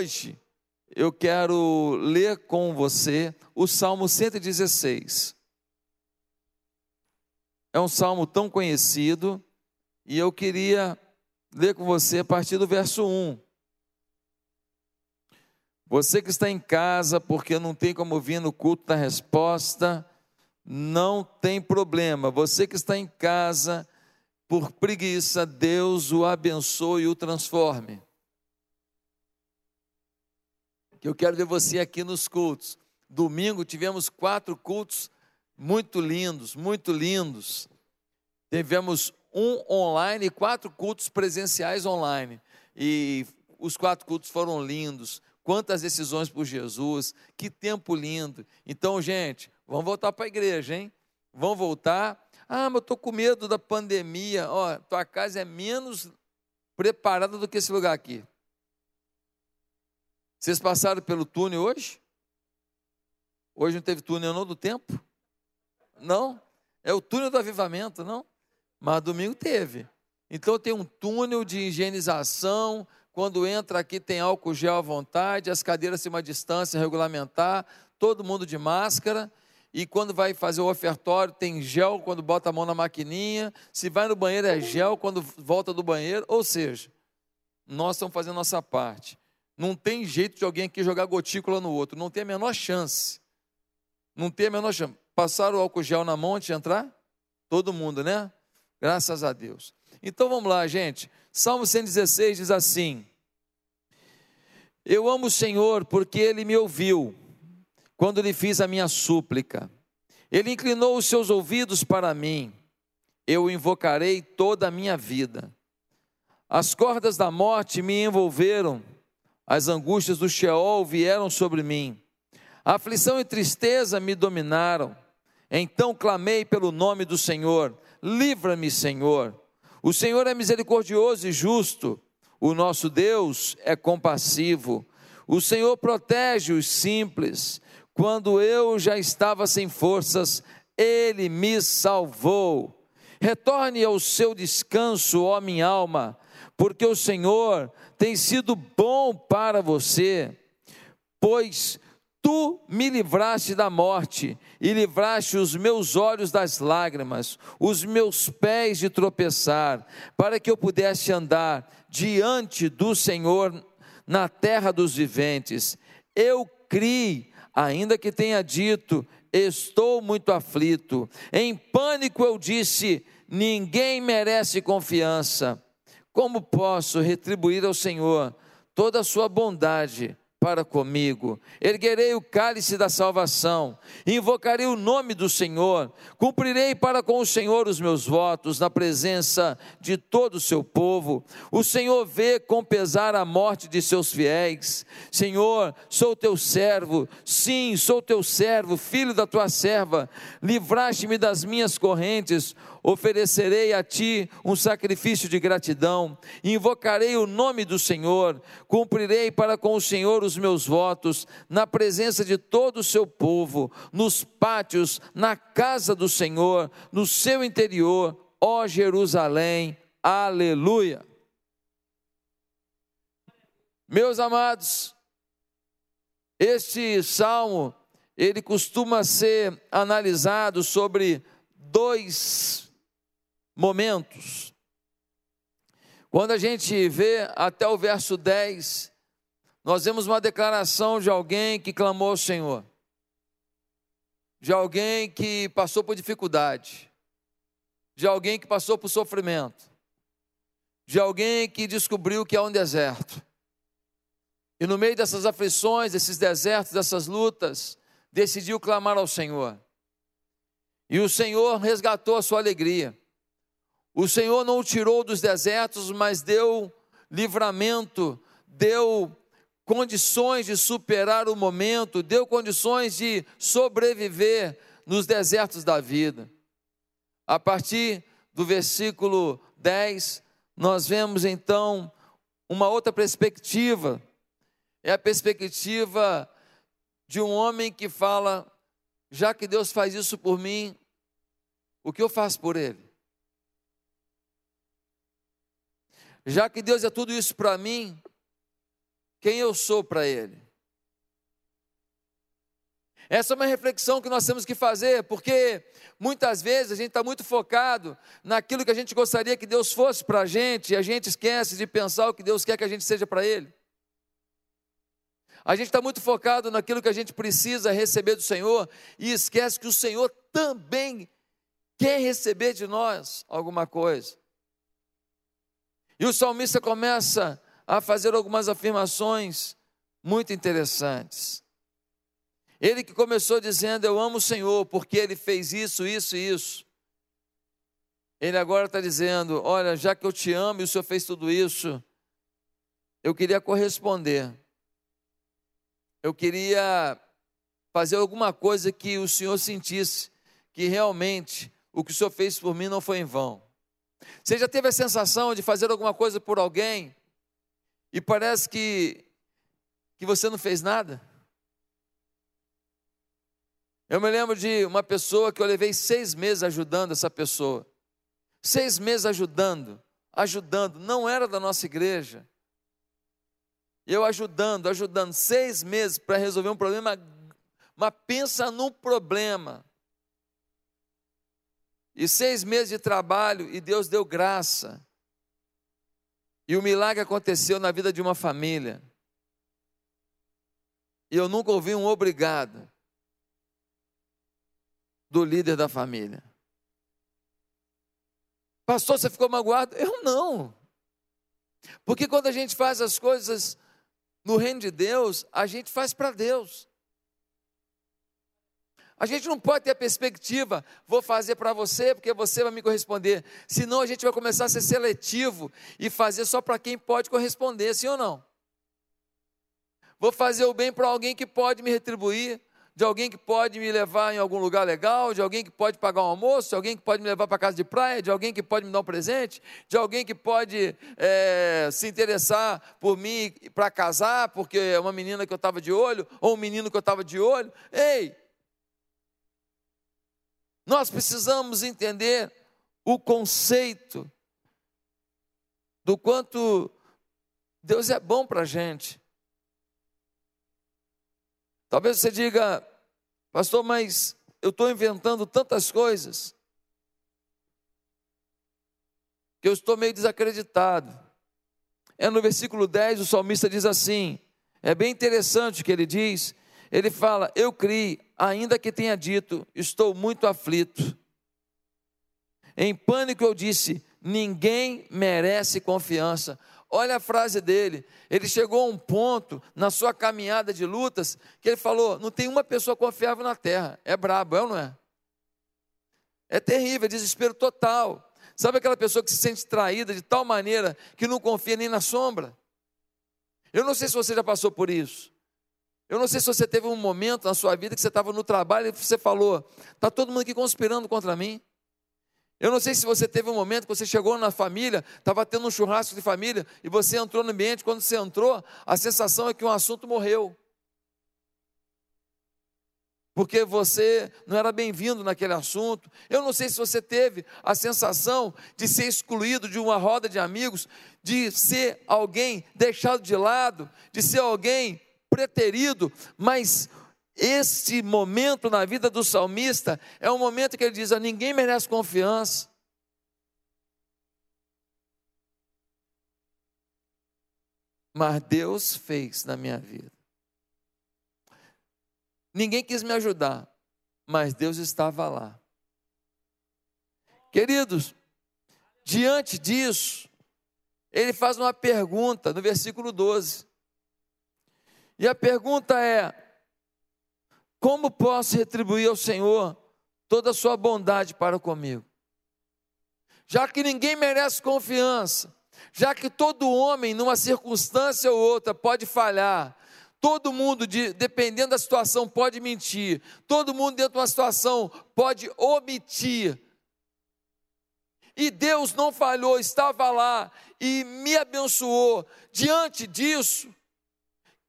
hoje eu quero ler com você o Salmo 116. É um salmo tão conhecido e eu queria ler com você a partir do verso 1. Você que está em casa porque não tem como vir no culto da resposta, não tem problema. Você que está em casa por preguiça, Deus o abençoe e o transforme. Que eu quero ver você aqui nos cultos. Domingo tivemos quatro cultos muito lindos, muito lindos. Tivemos um online e quatro cultos presenciais online. E os quatro cultos foram lindos quantas decisões por Jesus, que tempo lindo. Então, gente, vamos voltar para a igreja, hein? Vamos voltar. Ah, mas eu estou com medo da pandemia. Ó, tua casa é menos preparada do que esse lugar aqui. Vocês passaram pelo túnel hoje? Hoje não teve túnel não do tempo? Não? É o túnel do avivamento, não? Mas domingo teve. Então tem um túnel de higienização, quando entra aqui tem álcool gel à vontade, as cadeiras têm uma distância regulamentar, todo mundo de máscara. E quando vai fazer o ofertório, tem gel quando bota a mão na maquininha. Se vai no banheiro, é gel quando volta do banheiro. Ou seja, nós estamos fazendo nossa parte. Não tem jeito de alguém aqui jogar gotícula no outro. Não tem a menor chance. Não tem a menor chance. Passaram o álcool gel na mão antes de entrar? Todo mundo, né? Graças a Deus. Então vamos lá, gente. Salmo 116 diz assim: Eu amo o Senhor porque ele me ouviu quando lhe fiz a minha súplica. Ele inclinou os seus ouvidos para mim. Eu o invocarei toda a minha vida. As cordas da morte me envolveram, as angústias do Sheol vieram sobre mim. A aflição e tristeza me dominaram. Então clamei pelo nome do Senhor: Livra-me, Senhor. O Senhor é misericordioso e justo, o nosso Deus é compassivo. O Senhor protege os simples. Quando eu já estava sem forças, ele me salvou. Retorne ao seu descanso, ó minha alma, porque o Senhor tem sido bom para você, pois Tu me livraste da morte e livraste os meus olhos das lágrimas, os meus pés de tropeçar, para que eu pudesse andar diante do Senhor na terra dos viventes. Eu criei, ainda que tenha dito, estou muito aflito. Em pânico eu disse: ninguém merece confiança. Como posso retribuir ao Senhor toda a sua bondade? Para comigo. Erguerei o cálice da salvação, invocarei o nome do Senhor, cumprirei para com o Senhor os meus votos na presença de todo o seu povo. O Senhor vê com pesar a morte de seus fiéis. Senhor, sou teu servo, sim, sou teu servo, filho da tua serva. Livraste-me das minhas correntes oferecerei a ti um sacrifício de gratidão, invocarei o nome do Senhor, cumprirei para com o Senhor os meus votos, na presença de todo o seu povo, nos pátios, na casa do Senhor, no seu interior, ó Jerusalém. Aleluia. Meus amados, este salmo, ele costuma ser analisado sobre dois momentos. Quando a gente vê até o verso 10, nós vemos uma declaração de alguém que clamou ao Senhor, de alguém que passou por dificuldade, de alguém que passou por sofrimento, de alguém que descobriu que há um deserto. E no meio dessas aflições, desses desertos, dessas lutas, decidiu clamar ao Senhor. E o Senhor resgatou a sua alegria. O Senhor não o tirou dos desertos, mas deu livramento, deu condições de superar o momento, deu condições de sobreviver nos desertos da vida. A partir do versículo 10, nós vemos então uma outra perspectiva. É a perspectiva de um homem que fala: já que Deus faz isso por mim, o que eu faço por ele? Já que Deus é tudo isso para mim, quem eu sou para Ele. Essa é uma reflexão que nós temos que fazer, porque muitas vezes a gente está muito focado naquilo que a gente gostaria que Deus fosse para a gente, e a gente esquece de pensar o que Deus quer que a gente seja para Ele. A gente está muito focado naquilo que a gente precisa receber do Senhor e esquece que o Senhor também quer receber de nós alguma coisa. E o salmista começa a fazer algumas afirmações muito interessantes. Ele que começou dizendo: Eu amo o Senhor, porque ele fez isso, isso e isso. Ele agora está dizendo: Olha, já que eu te amo e o Senhor fez tudo isso, eu queria corresponder. Eu queria fazer alguma coisa que o Senhor sentisse que realmente o que o Senhor fez por mim não foi em vão. Você já teve a sensação de fazer alguma coisa por alguém e parece que, que você não fez nada? Eu me lembro de uma pessoa que eu levei seis meses ajudando essa pessoa. Seis meses ajudando, ajudando, não era da nossa igreja. Eu ajudando, ajudando, seis meses para resolver um problema, mas pensa num problema. E seis meses de trabalho, e Deus deu graça. E o milagre aconteceu na vida de uma família. E eu nunca ouvi um obrigado do líder da família. Pastor, você ficou magoado? Eu não. Porque quando a gente faz as coisas no reino de Deus, a gente faz para Deus. A gente não pode ter a perspectiva, vou fazer para você porque você vai me corresponder. Senão a gente vai começar a ser seletivo e fazer só para quem pode corresponder, sim ou não? Vou fazer o bem para alguém que pode me retribuir, de alguém que pode me levar em algum lugar legal, de alguém que pode pagar um almoço, de alguém que pode me levar para casa de praia, de alguém que pode me dar um presente, de alguém que pode é, se interessar por mim para casar, porque é uma menina que eu estava de olho, ou um menino que eu estava de olho. Ei! Nós precisamos entender o conceito do quanto Deus é bom para a gente. Talvez você diga, Pastor, mas eu estou inventando tantas coisas que eu estou meio desacreditado. É no versículo 10, o salmista diz assim: é bem interessante o que ele diz. Ele fala: Eu criei, ainda que tenha dito, estou muito aflito. Em pânico eu disse: Ninguém merece confiança. Olha a frase dele. Ele chegou a um ponto na sua caminhada de lutas que ele falou: não tem uma pessoa confiável na terra. É brabo, é ou não é? É terrível, é desespero total. Sabe aquela pessoa que se sente traída de tal maneira que não confia nem na sombra? Eu não sei se você já passou por isso. Eu não sei se você teve um momento na sua vida que você estava no trabalho e você falou: está todo mundo aqui conspirando contra mim. Eu não sei se você teve um momento que você chegou na família, estava tendo um churrasco de família, e você entrou no ambiente, quando você entrou, a sensação é que um assunto morreu. Porque você não era bem-vindo naquele assunto. Eu não sei se você teve a sensação de ser excluído de uma roda de amigos, de ser alguém deixado de lado, de ser alguém preterido, mas esse momento na vida do salmista é um momento que ele diz: a ninguém merece confiança. Mas Deus fez na minha vida. Ninguém quis me ajudar, mas Deus estava lá. Queridos, diante disso, ele faz uma pergunta no versículo 12. E a pergunta é: como posso retribuir ao Senhor toda a sua bondade para comigo? Já que ninguém merece confiança, já que todo homem, numa circunstância ou outra, pode falhar, todo mundo, dependendo da situação, pode mentir, todo mundo, dentro de uma situação, pode omitir. E Deus não falhou, estava lá e me abençoou. Diante disso,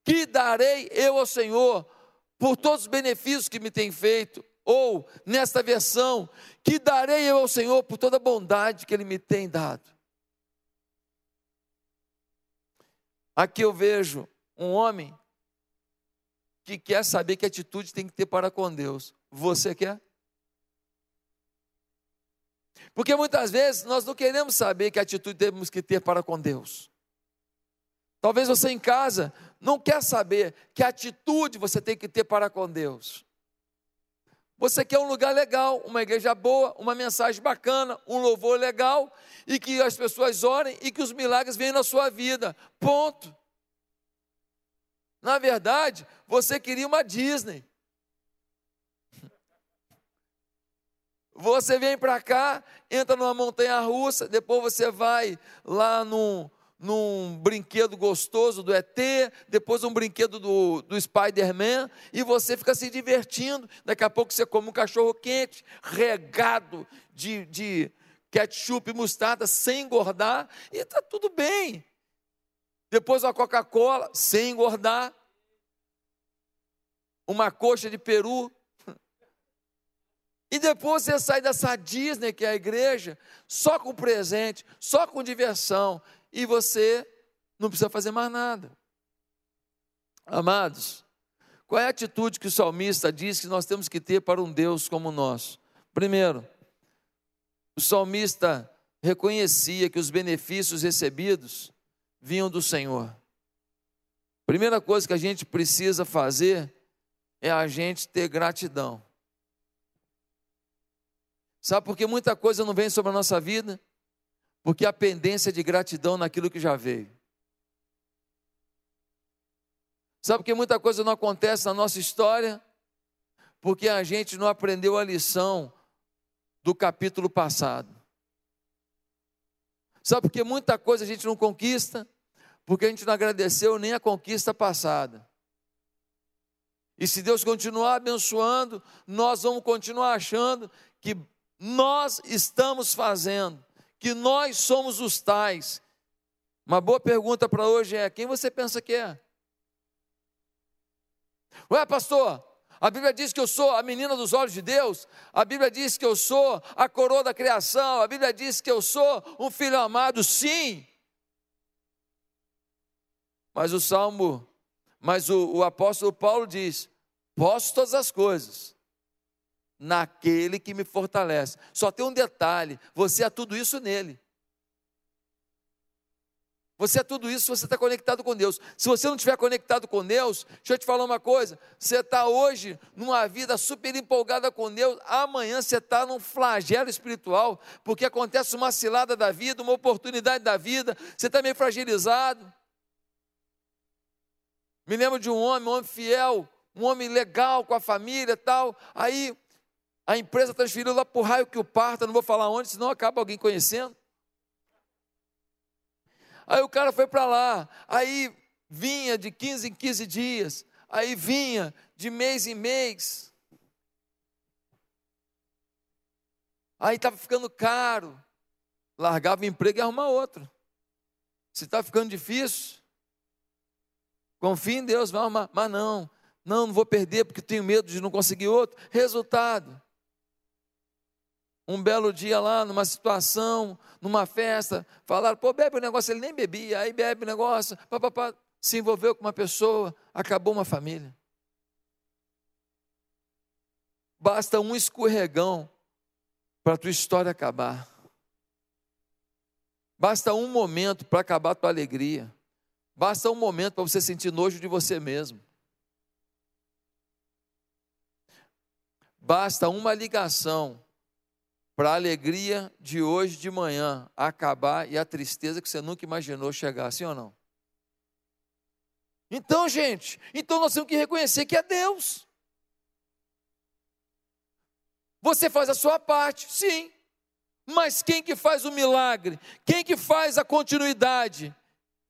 que darei eu ao Senhor por todos os benefícios que me tem feito, ou nesta versão, que darei eu ao Senhor por toda a bondade que Ele me tem dado. Aqui eu vejo um homem que quer saber que atitude tem que ter para com Deus. Você quer? Porque muitas vezes nós não queremos saber que atitude temos que ter para com Deus. Talvez você em casa não quer saber que atitude você tem que ter para com Deus. Você quer um lugar legal, uma igreja boa, uma mensagem bacana, um louvor legal e que as pessoas orem e que os milagres venham na sua vida. Ponto. Na verdade, você queria uma Disney. Você vem para cá, entra numa montanha russa, depois você vai lá num, num brinquedo gostoso do ET, depois um brinquedo do, do Spider-Man, e você fica se divertindo. Daqui a pouco você come um cachorro quente, regado de, de ketchup e mostarda, sem engordar, e está tudo bem. Depois uma Coca-Cola, sem engordar. Uma coxa de peru. E depois você sai dessa Disney, que é a igreja, só com presente, só com diversão e você não precisa fazer mais nada. Amados, qual é a atitude que o salmista diz que nós temos que ter para um Deus como o nosso? Primeiro, o salmista reconhecia que os benefícios recebidos vinham do Senhor. Primeira coisa que a gente precisa fazer é a gente ter gratidão. Sabe por que muita coisa não vem sobre a nossa vida? Porque a pendência de gratidão naquilo que já veio. Sabe que muita coisa não acontece na nossa história? Porque a gente não aprendeu a lição do capítulo passado. Sabe por que muita coisa a gente não conquista? Porque a gente não agradeceu nem a conquista passada. E se Deus continuar abençoando, nós vamos continuar achando que nós estamos fazendo que nós somos os tais. Uma boa pergunta para hoje é: quem você pensa que é? Ué, pastor, a Bíblia diz que eu sou a menina dos olhos de Deus, a Bíblia diz que eu sou a coroa da criação, a Bíblia diz que eu sou um filho amado, sim. Mas o Salmo, mas o, o apóstolo Paulo diz: posso todas as coisas naquele que me fortalece. Só tem um detalhe: você é tudo isso nele. Você é tudo isso, você está conectado com Deus. Se você não estiver conectado com Deus, deixa eu te falar uma coisa: você está hoje numa vida super empolgada com Deus, amanhã você está num flagelo espiritual, porque acontece uma cilada da vida, uma oportunidade da vida, você está meio fragilizado. Me lembro de um homem, um homem fiel, um homem legal com a família tal. Aí a empresa transferiu lá para o raio que o parta, não vou falar onde, senão acaba alguém conhecendo. Aí o cara foi para lá, aí vinha de 15 em 15 dias, aí vinha de mês em mês. Aí estava ficando caro, largava o emprego e arrumava outro. Se está ficando difícil, confia em Deus, vai arrumar. Mas não, não, não vou perder porque tenho medo de não conseguir outro. Resultado, um belo dia lá, numa situação, numa festa, falaram, pô, bebe o negócio, ele nem bebia, aí bebe o negócio, papapá, se envolveu com uma pessoa, acabou uma família. Basta um escorregão para a tua história acabar. Basta um momento para acabar a tua alegria. Basta um momento para você sentir nojo de você mesmo. Basta uma ligação para a alegria de hoje de manhã acabar e a tristeza que você nunca imaginou chegar, sim ou não? Então, gente, então nós temos que reconhecer que é Deus. Você faz a sua parte, sim. Mas quem que faz o milagre? Quem que faz a continuidade?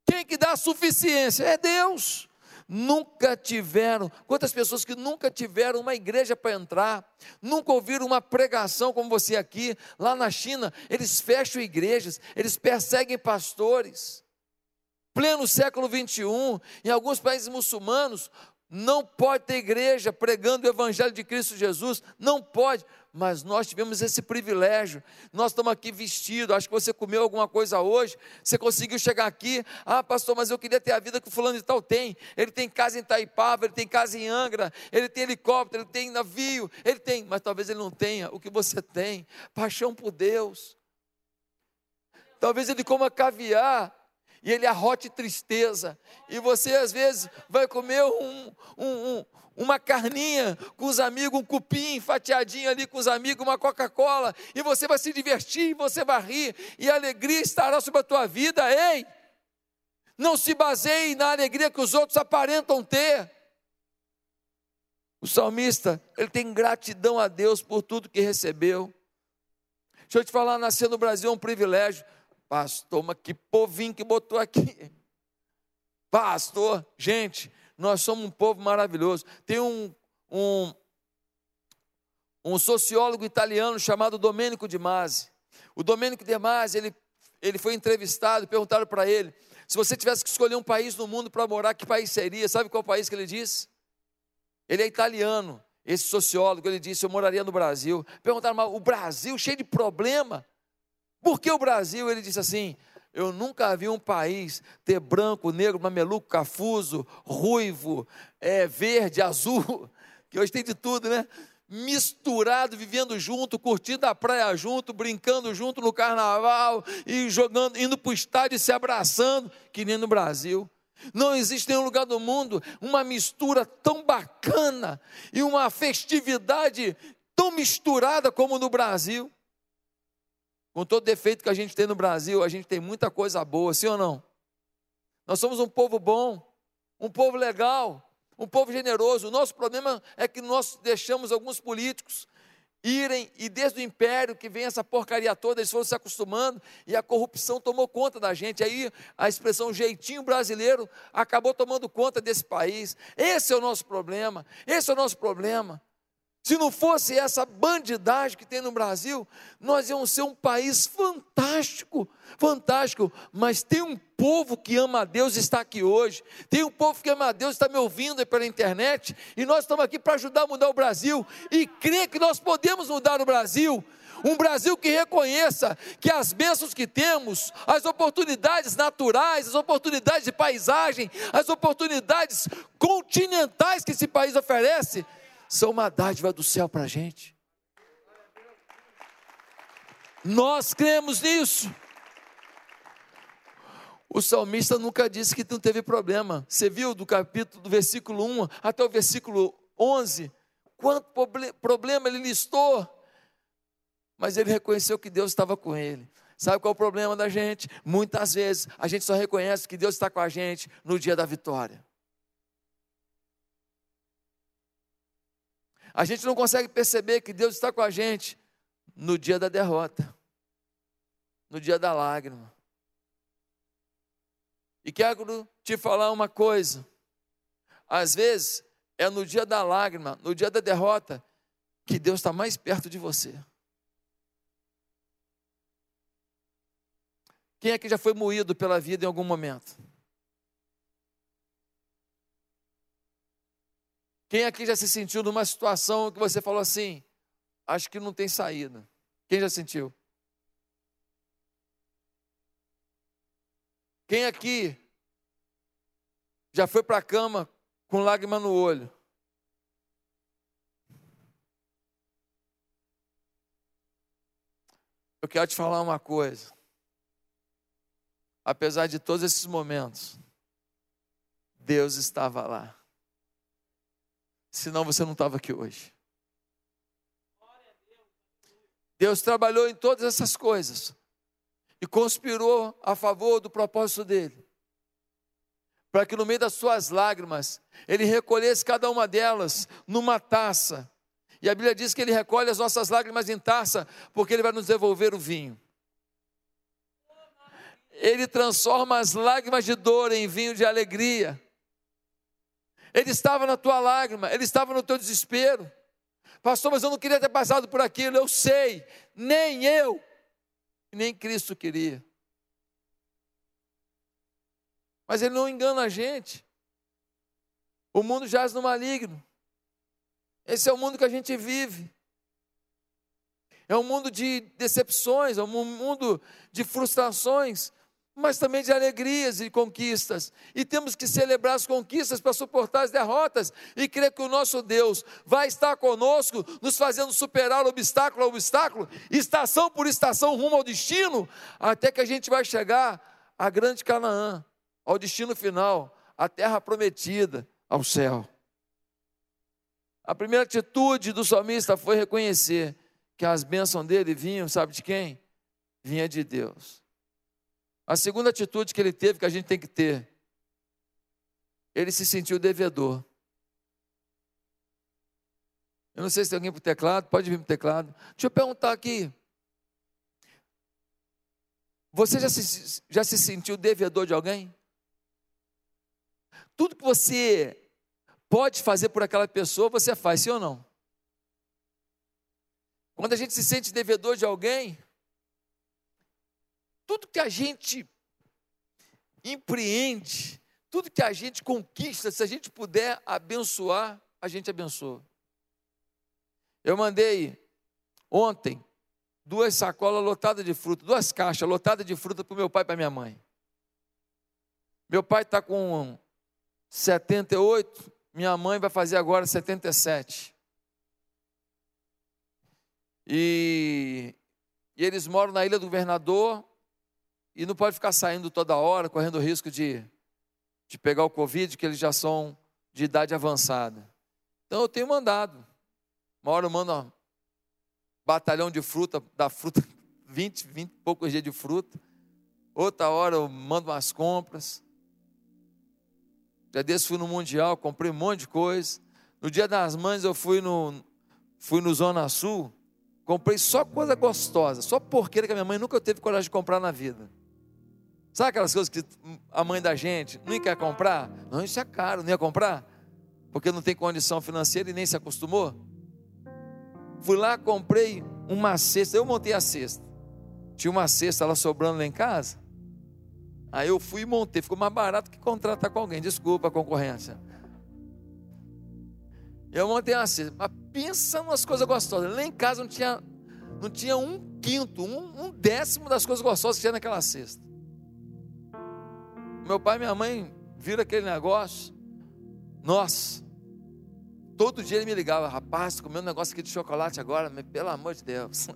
Quem que dá a suficiência? É Deus nunca tiveram, quantas pessoas que nunca tiveram uma igreja para entrar, nunca ouviram uma pregação como você aqui, lá na China, eles fecham igrejas, eles perseguem pastores. Pleno século 21, em alguns países muçulmanos, não pode ter igreja pregando o evangelho de Cristo Jesus, não pode. Mas nós tivemos esse privilégio. Nós estamos aqui vestidos. Acho que você comeu alguma coisa hoje. Você conseguiu chegar aqui. Ah, pastor, mas eu queria ter a vida que o fulano de tal tem. Ele tem casa em Taipava, ele tem casa em Angra, ele tem helicóptero, ele tem navio, ele tem, mas talvez ele não tenha o que você tem. Paixão por Deus. Talvez ele coma caviar e ele arrote tristeza. E você, às vezes, vai comer um, um, um, uma carninha com os amigos, um cupim fatiadinho ali com os amigos, uma Coca-Cola, e você vai se divertir, você vai rir, e a alegria estará sobre a tua vida, ei! Não se baseie na alegria que os outros aparentam ter. O salmista, ele tem gratidão a Deus por tudo que recebeu. Deixa eu te falar, nascer no Brasil é um privilégio. Pastor, mas que povinho que botou aqui. Pastor, gente, nós somos um povo maravilhoso. Tem um, um, um sociólogo italiano chamado Domenico De Masi. O Domenico De Masi, ele, ele foi entrevistado, perguntaram para ele, se você tivesse que escolher um país no mundo para morar, que país seria? Sabe qual país que ele disse? Ele é italiano, esse sociólogo, ele disse, eu moraria no Brasil. Perguntaram, mas o Brasil cheio de problema. Por que o Brasil? Ele disse assim: eu nunca vi um país ter branco, negro, mameluco, cafuso, ruivo, é, verde, azul, que hoje tem de tudo, né? Misturado, vivendo junto, curtindo a praia junto, brincando junto no carnaval e jogando, indo para o estádio e se abraçando, que nem no Brasil. Não existe nenhum lugar do mundo uma mistura tão bacana e uma festividade tão misturada como no Brasil. Com todo defeito que a gente tem no Brasil, a gente tem muita coisa boa, sim ou não? Nós somos um povo bom, um povo legal, um povo generoso. O nosso problema é que nós deixamos alguns políticos irem, e desde o império que vem essa porcaria toda, eles foram se acostumando e a corrupção tomou conta da gente. Aí a expressão jeitinho brasileiro acabou tomando conta desse país. Esse é o nosso problema, esse é o nosso problema. Se não fosse essa bandidagem que tem no Brasil, nós íamos ser um país fantástico, fantástico. Mas tem um povo que ama a Deus está aqui hoje. Tem um povo que ama a Deus está me ouvindo pela internet. E nós estamos aqui para ajudar a mudar o Brasil. E crer que nós podemos mudar o Brasil. Um Brasil que reconheça que as bênçãos que temos, as oportunidades naturais, as oportunidades de paisagem, as oportunidades continentais que esse país oferece, são uma dádiva do céu para a gente. Nós cremos nisso. O salmista nunca disse que não teve problema. Você viu do capítulo, do versículo 1 até o versículo 11, quanto problema ele listou. Mas ele reconheceu que Deus estava com ele. Sabe qual é o problema da gente? Muitas vezes a gente só reconhece que Deus está com a gente no dia da vitória. A gente não consegue perceber que Deus está com a gente no dia da derrota, no dia da lágrima. E quero te falar uma coisa. Às vezes é no dia da lágrima, no dia da derrota, que Deus está mais perto de você. Quem é que já foi moído pela vida em algum momento? Quem aqui já se sentiu numa situação que você falou assim: acho que não tem saída? Quem já sentiu? Quem aqui já foi para a cama com lágrima no olho? Eu quero te falar uma coisa. Apesar de todos esses momentos, Deus estava lá senão você não estava aqui hoje. Deus trabalhou em todas essas coisas e conspirou a favor do propósito dele, para que no meio das suas lágrimas ele recolhesse cada uma delas numa taça. E a Bíblia diz que ele recolhe as nossas lágrimas em taça, porque ele vai nos devolver o vinho. Ele transforma as lágrimas de dor em vinho de alegria. Ele estava na tua lágrima, ele estava no teu desespero. Pastor, mas eu não queria ter passado por aquilo, eu sei, nem eu, nem Cristo queria. Mas ele não engana a gente. O mundo jaz no maligno. Esse é o mundo que a gente vive. é um mundo de decepções, é um mundo de frustrações, mas também de alegrias e conquistas. E temos que celebrar as conquistas para suportar as derrotas e crer que o nosso Deus vai estar conosco, nos fazendo superar obstáculo a obstáculo, estação por estação rumo ao destino, até que a gente vai chegar à grande Canaã, ao destino final, à terra prometida, ao céu. A primeira atitude do salmista foi reconhecer que as bênçãos dele vinham, sabe de quem? Vinha de Deus. A segunda atitude que ele teve, que a gente tem que ter, ele se sentiu devedor. Eu não sei se tem alguém para o teclado, pode vir para o teclado. Deixa eu perguntar aqui. Você já se, já se sentiu devedor de alguém? Tudo que você pode fazer por aquela pessoa, você faz, sim ou não? Quando a gente se sente devedor de alguém, tudo que a gente empreende, tudo que a gente conquista, se a gente puder abençoar, a gente abençoa. Eu mandei ontem duas sacolas lotadas de fruta, duas caixas lotadas de fruta para o meu pai e para minha mãe. Meu pai está com 78, minha mãe vai fazer agora 77. E, e eles moram na Ilha do Governador e não pode ficar saindo toda hora, correndo o risco de, de pegar o Covid, que eles já são de idade avançada. Então eu tenho mandado. Uma hora eu mando um batalhão de fruta, da fruta, 20, 20 e poucos dias de fruta. Outra hora eu mando umas compras. Já desse fui no Mundial, comprei um monte de coisa. No dia das mães eu fui no, fui no Zona Sul, comprei só coisa gostosa, só porqueira que a minha mãe nunca teve coragem de comprar na vida. Sabe aquelas coisas que a mãe da gente não quer comprar? Não, isso é caro, não ia comprar? Porque não tem condição financeira e nem se acostumou? Fui lá, comprei uma cesta, eu montei a cesta. Tinha uma cesta lá sobrando lá em casa. Aí eu fui e montei, ficou mais barato que contratar com alguém. Desculpa a concorrência. Eu montei uma cesta, mas pensa nas coisas gostosas. Lá em casa não tinha, não tinha um quinto, um, um décimo das coisas gostosas que tinha naquela cesta. Meu pai e minha mãe viram aquele negócio. Nossa, todo dia ele me ligava, rapaz, comeu um negócio aqui de chocolate agora, mas pelo amor de Deus.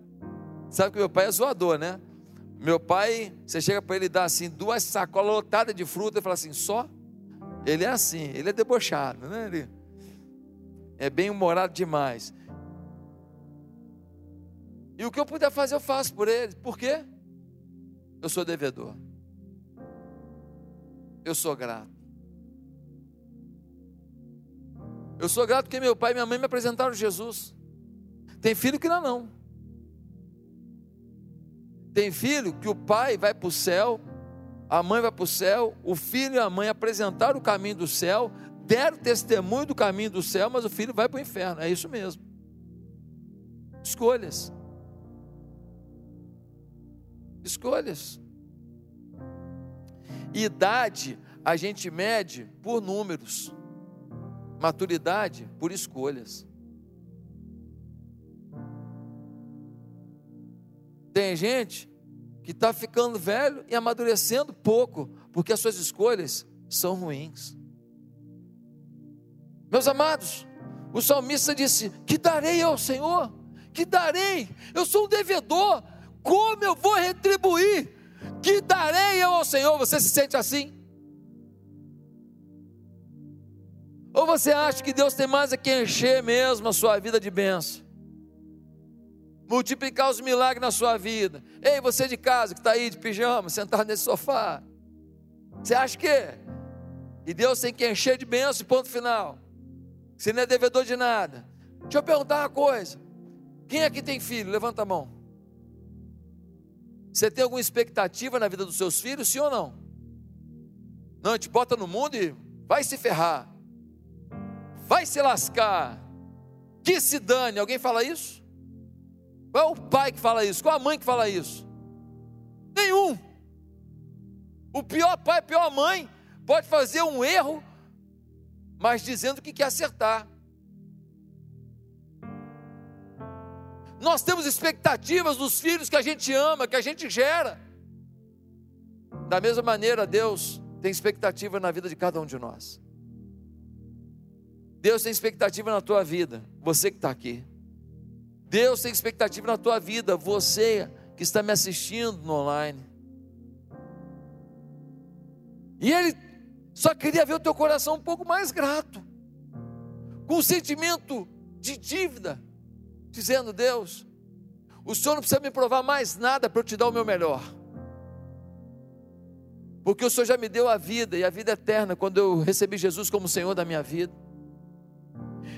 Sabe que meu pai é zoador, né? Meu pai, você chega para ele dá assim, duas sacolas lotadas de fruta, e fala assim, só? Ele é assim, ele é debochado, né? Ele é bem humorado demais. E o que eu puder fazer, eu faço por ele. Por quê? Eu sou devedor. Eu sou grato. Eu sou grato porque meu pai e minha mãe me apresentaram Jesus. Tem filho que não, não. Tem filho que o pai vai para o céu, a mãe vai para o céu, o filho e a mãe apresentaram o caminho do céu, deram testemunho do caminho do céu, mas o filho vai para o inferno. É isso mesmo. Escolhas. Escolhas. Idade a gente mede por números, maturidade por escolhas. Tem gente que está ficando velho e amadurecendo pouco, porque as suas escolhas são ruins. Meus amados, o salmista disse: Que darei ao Senhor? Que darei? Eu sou um devedor, como eu vou retribuir? Que darei eu ao Senhor? Você se sente assim? Ou você acha que Deus tem mais a que encher mesmo a sua vida de bênção? multiplicar os milagres na sua vida. Ei, você de casa que está aí de pijama, sentado nesse sofá. Você acha que? E Deus tem que encher de bênção, ponto final. Você não é devedor de nada. Deixa eu perguntar uma coisa. Quem aqui tem filho? Levanta a mão. Você tem alguma expectativa na vida dos seus filhos, sim ou não? Não, te bota no mundo e vai se ferrar. Vai se lascar. Que se dane. Alguém fala isso? Qual é o pai que fala isso? Qual a mãe que fala isso? Nenhum. O pior pai, a pior mãe, pode fazer um erro, mas dizendo que quer acertar. Nós temos expectativas dos filhos que a gente ama, que a gente gera. Da mesma maneira, Deus tem expectativa na vida de cada um de nós. Deus tem expectativa na tua vida, você que está aqui. Deus tem expectativa na tua vida, você que está me assistindo no online. E Ele só queria ver o teu coração um pouco mais grato, com um sentimento de dívida, dizendo: Deus, o Senhor não precisa me provar mais nada para eu te dar o meu melhor porque o Senhor já me deu a vida e a vida eterna quando eu recebi Jesus como Senhor da minha vida.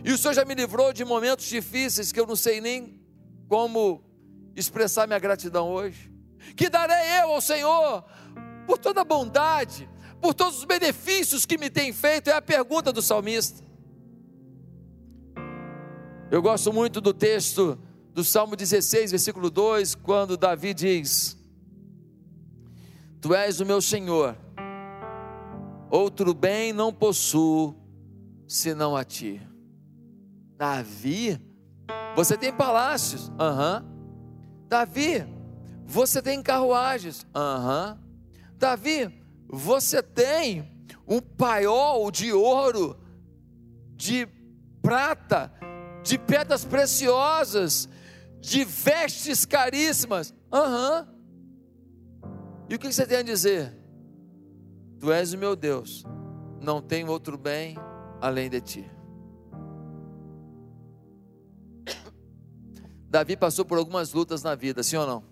E o Senhor já me livrou de momentos difíceis que eu não sei nem como expressar minha gratidão hoje. Que darei eu ao Senhor por toda a bondade, por todos os benefícios que me tem feito? É a pergunta do salmista. Eu gosto muito do texto do Salmo 16, versículo 2, quando Davi diz: Tu és o meu Senhor, outro bem não possuo senão a ti. Davi, você tem palácios, aham. Uhum. Davi, você tem carruagens, aham. Uhum. Davi, você tem um paiol de ouro, de prata, de pedras preciosas, de vestes caríssimas, aham. Uhum. E o que você tem a dizer? Tu és o meu Deus, não tenho outro bem além de ti. Davi passou por algumas lutas na vida, sim ou não?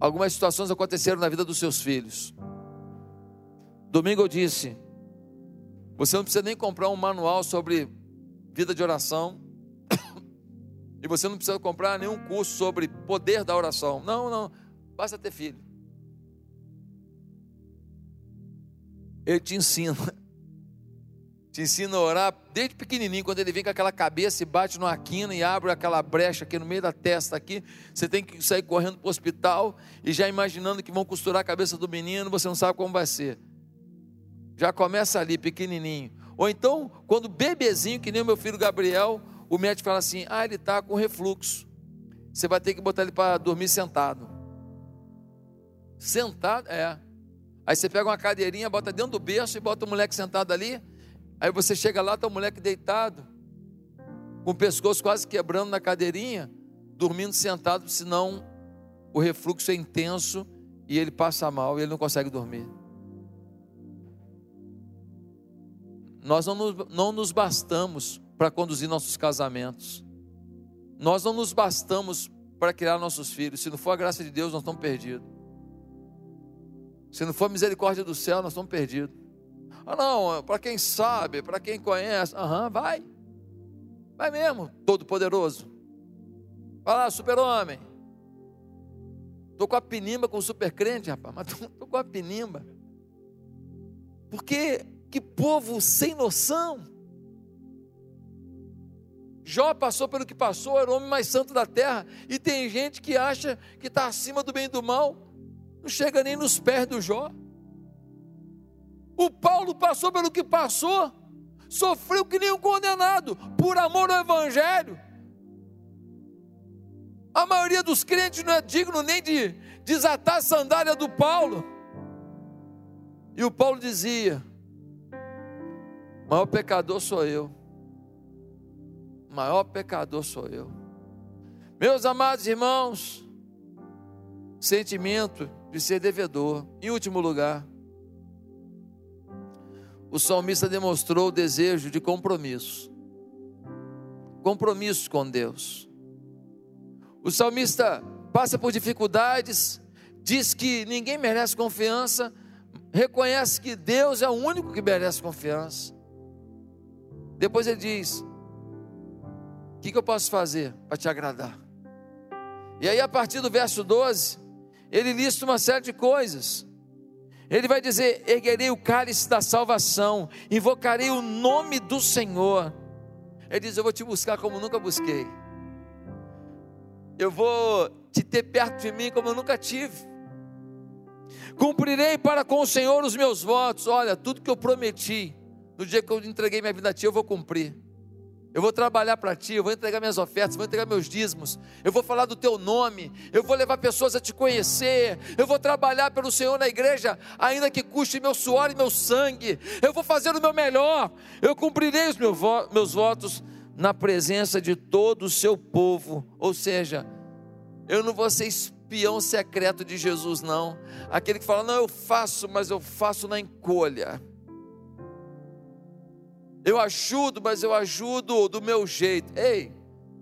Algumas situações aconteceram na vida dos seus filhos. Domingo eu disse: você não precisa nem comprar um manual sobre vida de oração, e você não precisa comprar nenhum curso sobre poder da oração. Não, não, basta ter filho. Ele te ensina te ensina a orar desde pequenininho, quando ele vem com aquela cabeça e bate numa quina e abre aquela brecha aqui no meio da testa aqui, você tem que sair correndo para o hospital e já imaginando que vão costurar a cabeça do menino, você não sabe como vai ser. Já começa ali, pequenininho. Ou então, quando bebezinho, que nem o meu filho Gabriel, o médico fala assim: ah, ele está com refluxo. Você vai ter que botar ele para dormir sentado. Sentado? É. Aí você pega uma cadeirinha, bota dentro do berço e bota o moleque sentado ali. Aí você chega lá, está o moleque deitado, com o pescoço quase quebrando na cadeirinha, dormindo sentado, senão o refluxo é intenso e ele passa mal e ele não consegue dormir. Nós não nos, não nos bastamos para conduzir nossos casamentos, nós não nos bastamos para criar nossos filhos. Se não for a graça de Deus, nós estamos perdidos. Se não for a misericórdia do céu, nós estamos perdidos. Ah, não, para quem sabe, para quem conhece. Aham, vai. Vai mesmo, todo-poderoso. Vai lá, super-homem. Estou com a pinimba com o super crente, rapaz, mas estou com a pinimba. Porque que povo sem noção. Jó passou pelo que passou, era o homem mais santo da terra. E tem gente que acha que está acima do bem e do mal, não chega nem nos pés do Jó. O Paulo passou pelo que passou, sofreu que nem um condenado, por amor ao Evangelho. A maioria dos crentes não é digno nem de desatar a sandália do Paulo. E o Paulo dizia: maior pecador sou eu. O maior pecador sou eu. Meus amados irmãos, sentimento de ser devedor. Em último lugar, o salmista demonstrou o desejo de compromisso. Compromisso com Deus. O salmista passa por dificuldades, diz que ninguém merece confiança, reconhece que Deus é o único que merece confiança. Depois ele diz: O que, que eu posso fazer para te agradar? E aí, a partir do verso 12, ele lista uma série de coisas. Ele vai dizer: erguerei o cálice da salvação, invocarei o nome do Senhor. Ele diz: Eu vou te buscar como nunca busquei. Eu vou te ter perto de mim como eu nunca tive. Cumprirei para com o Senhor os meus votos. Olha, tudo que eu prometi, no dia que eu entreguei minha vida a Ti, eu vou cumprir. Eu vou trabalhar para ti, eu vou entregar minhas ofertas, vou entregar meus dízimos, eu vou falar do teu nome, eu vou levar pessoas a te conhecer, eu vou trabalhar pelo Senhor na igreja, ainda que custe meu suor e meu sangue, eu vou fazer o meu melhor, eu cumprirei os meus votos na presença de todo o seu povo, ou seja, eu não vou ser espião secreto de Jesus, não, aquele que fala, não, eu faço, mas eu faço na encolha. Eu ajudo, mas eu ajudo do meu jeito. Ei,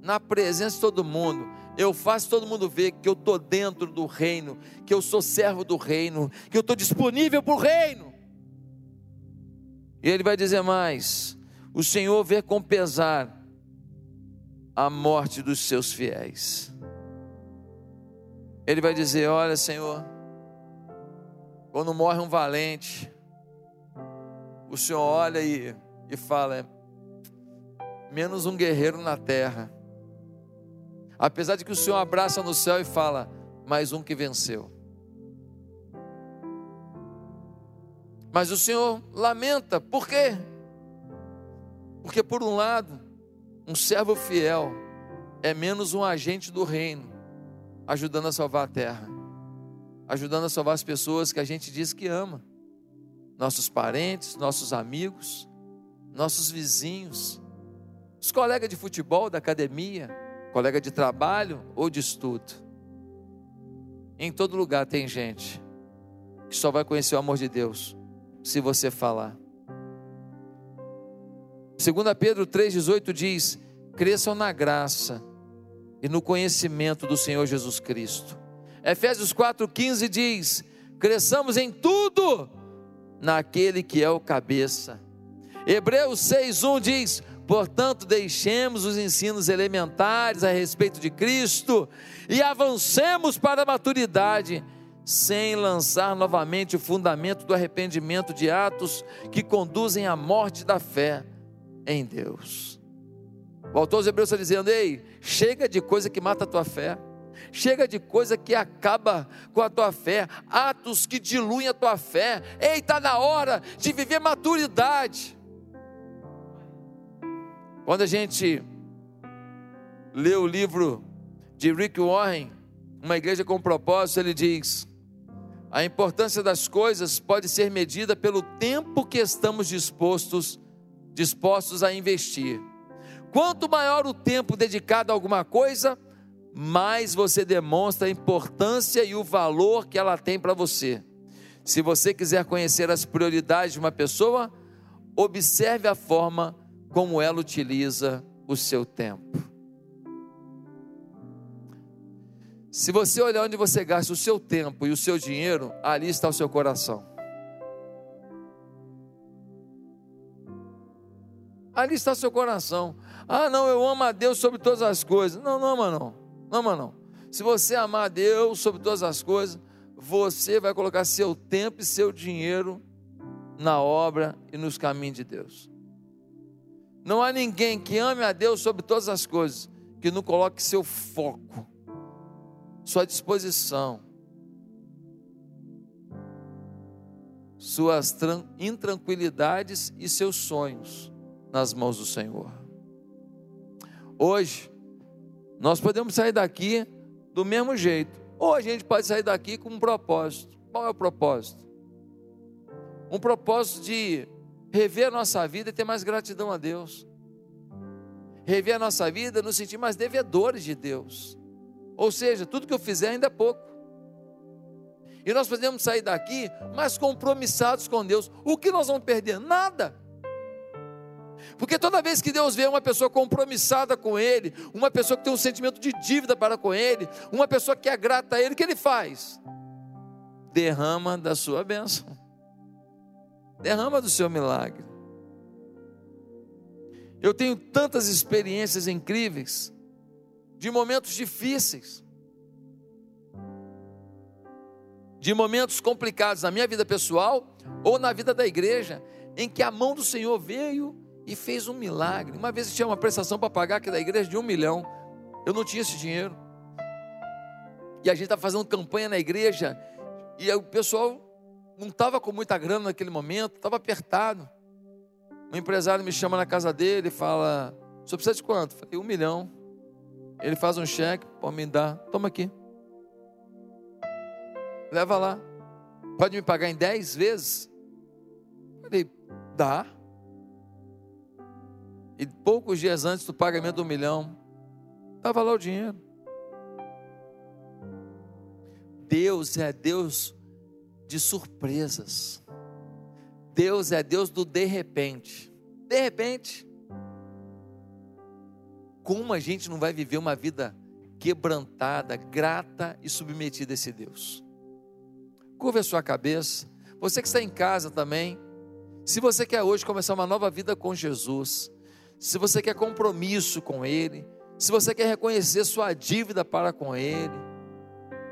na presença de todo mundo, eu faço todo mundo ver que eu estou dentro do reino, que eu sou servo do reino, que eu estou disponível para o reino. E ele vai dizer mais: o Senhor vê com pesar a morte dos seus fiéis. Ele vai dizer: Olha, Senhor, quando morre um valente, o Senhor olha e e fala: menos um guerreiro na terra. Apesar de que o Senhor abraça no céu e fala: mais um que venceu. Mas o Senhor lamenta, por quê? Porque, por um lado, um servo fiel é menos um agente do reino, ajudando a salvar a terra, ajudando a salvar as pessoas que a gente diz que ama, nossos parentes, nossos amigos, nossos vizinhos, os colegas de futebol, da academia, colega de trabalho ou de estudo. Em todo lugar tem gente que só vai conhecer o amor de Deus se você falar. 2 Pedro 3,18 diz: cresçam na graça e no conhecimento do Senhor Jesus Cristo. Efésios 4,15 diz: cresçamos em tudo naquele que é o cabeça Hebreus 6:1 diz: Portanto, deixemos os ensinos elementares a respeito de Cristo e avancemos para a maturidade, sem lançar novamente o fundamento do arrependimento de atos que conduzem à morte da fé em Deus. O dos Hebreus está dizendo: Ei, chega de coisa que mata a tua fé. Chega de coisa que acaba com a tua fé, atos que diluem a tua fé. Ei, está na hora de viver maturidade. Quando a gente lê o livro de Rick Warren, Uma Igreja com Propósito, ele diz: a importância das coisas pode ser medida pelo tempo que estamos dispostos, dispostos a investir. Quanto maior o tempo dedicado a alguma coisa, mais você demonstra a importância e o valor que ela tem para você. Se você quiser conhecer as prioridades de uma pessoa, observe a forma como ela utiliza o seu tempo. Se você olhar onde você gasta o seu tempo e o seu dinheiro, ali está o seu coração. Ali está o seu coração. Ah, não, eu amo a Deus sobre todas as coisas. Não, não ama não. Não ama não. Se você amar a Deus sobre todas as coisas, você vai colocar seu tempo e seu dinheiro na obra e nos caminhos de Deus. Não há ninguém que ame a Deus sobre todas as coisas que não coloque seu foco, sua disposição, suas intranquilidades e seus sonhos nas mãos do Senhor. Hoje, nós podemos sair daqui do mesmo jeito, ou a gente pode sair daqui com um propósito. Qual é o propósito? Um propósito de rever a nossa vida e ter mais gratidão a Deus. Rever a nossa vida, nos sentir mais devedores de Deus. Ou seja, tudo que eu fizer ainda é pouco. E nós podemos sair daqui mais compromissados com Deus. O que nós vamos perder? Nada. Porque toda vez que Deus vê uma pessoa compromissada com Ele, uma pessoa que tem um sentimento de dívida para com Ele, uma pessoa que é grata a Ele, o que Ele faz? Derrama da sua bênção derrama do seu milagre. Eu tenho tantas experiências incríveis, de momentos difíceis, de momentos complicados na minha vida pessoal ou na vida da igreja, em que a mão do Senhor veio e fez um milagre. Uma vez eu tinha uma prestação para pagar aqui da igreja de um milhão, eu não tinha esse dinheiro, e a gente estava fazendo campanha na igreja, e o pessoal não estava com muita grana naquele momento, estava apertado. Um empresário me chama na casa dele e fala: senhor precisa de quanto? Falei, um milhão. Ele faz um cheque, pode me dar, toma aqui. Leva lá. Pode me pagar em dez vezes? Falei, dá. E poucos dias antes do pagamento do milhão, estava lá o dinheiro. Deus é Deus de surpresas. Deus é Deus do de repente. De repente. Como a gente não vai viver uma vida quebrantada, grata e submetida a esse Deus? Curva a sua cabeça. Você que está em casa também. Se você quer hoje começar uma nova vida com Jesus, se você quer compromisso com Ele, se você quer reconhecer sua dívida para com Ele,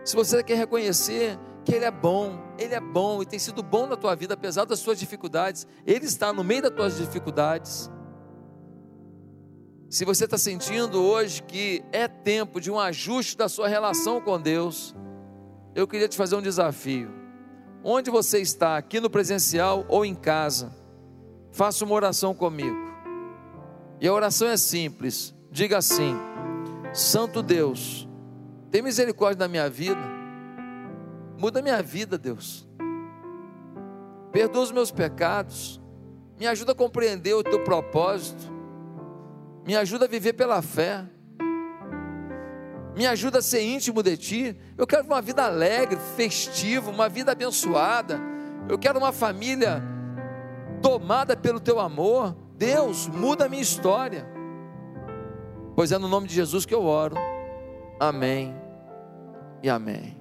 se você quer reconhecer que Ele é bom, Ele é bom e tem sido bom na tua vida, apesar das suas dificuldades, Ele está no meio das tuas dificuldades. Se você está sentindo hoje que é tempo de um ajuste da sua relação com Deus, eu queria te fazer um desafio. Onde você está, aqui no presencial ou em casa, faça uma oração comigo. E a oração é simples. Diga assim: Santo Deus, tem misericórdia da minha vida. Muda minha vida, Deus. Perdoa os meus pecados. Me ajuda a compreender o teu propósito. Me ajuda a viver pela fé. Me ajuda a ser íntimo de ti. Eu quero uma vida alegre, festiva, uma vida abençoada. Eu quero uma família tomada pelo teu amor. Deus, muda a minha história. Pois é no nome de Jesus que eu oro. Amém e amém.